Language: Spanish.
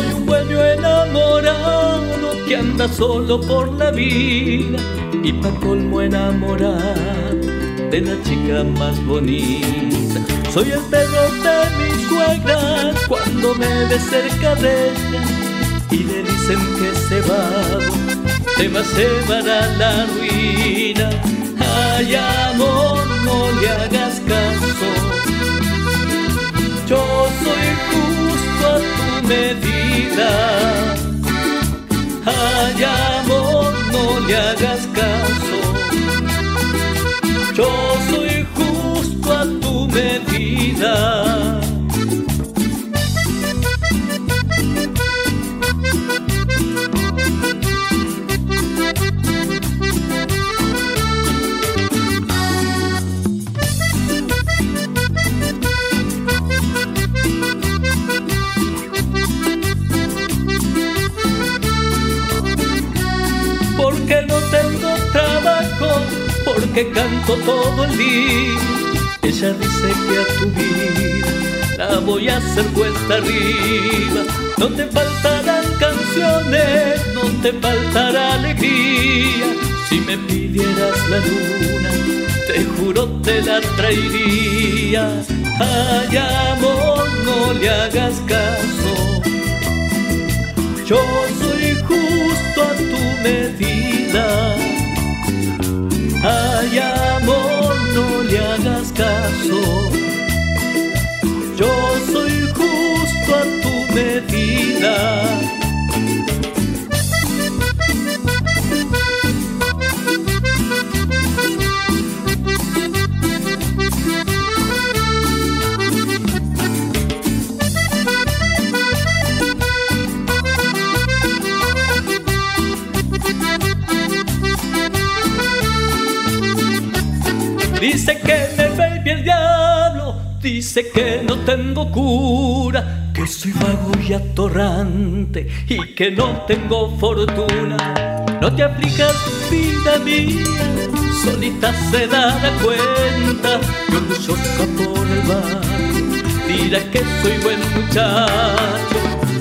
soy un bueno enamorado que anda solo por la vida y pa' colmo enamorado de la chica más bonita. Soy el perro de mis suegra cuando me ve cerca de ella y le dicen que se va, te va a llevar a la ruina. Ay, amor, no le hagas Ay amor, no le hagas caso. Yo soy porque canto todo el día. Ella dice que a tu vida la voy a hacer cuesta arriba. No te faltarán canciones, no te faltará alegría. Si me pidieras la luna, te juro te la traería. Ay amor, no le hagas caso. Yo Dice que me baby el diablo, dice que no tengo cura, que soy vago y atorrante y que no tengo fortuna. No te aflijas, vida mía, solita se da la cuenta y orgullosa por el barrio, dirá que soy buen muchacho.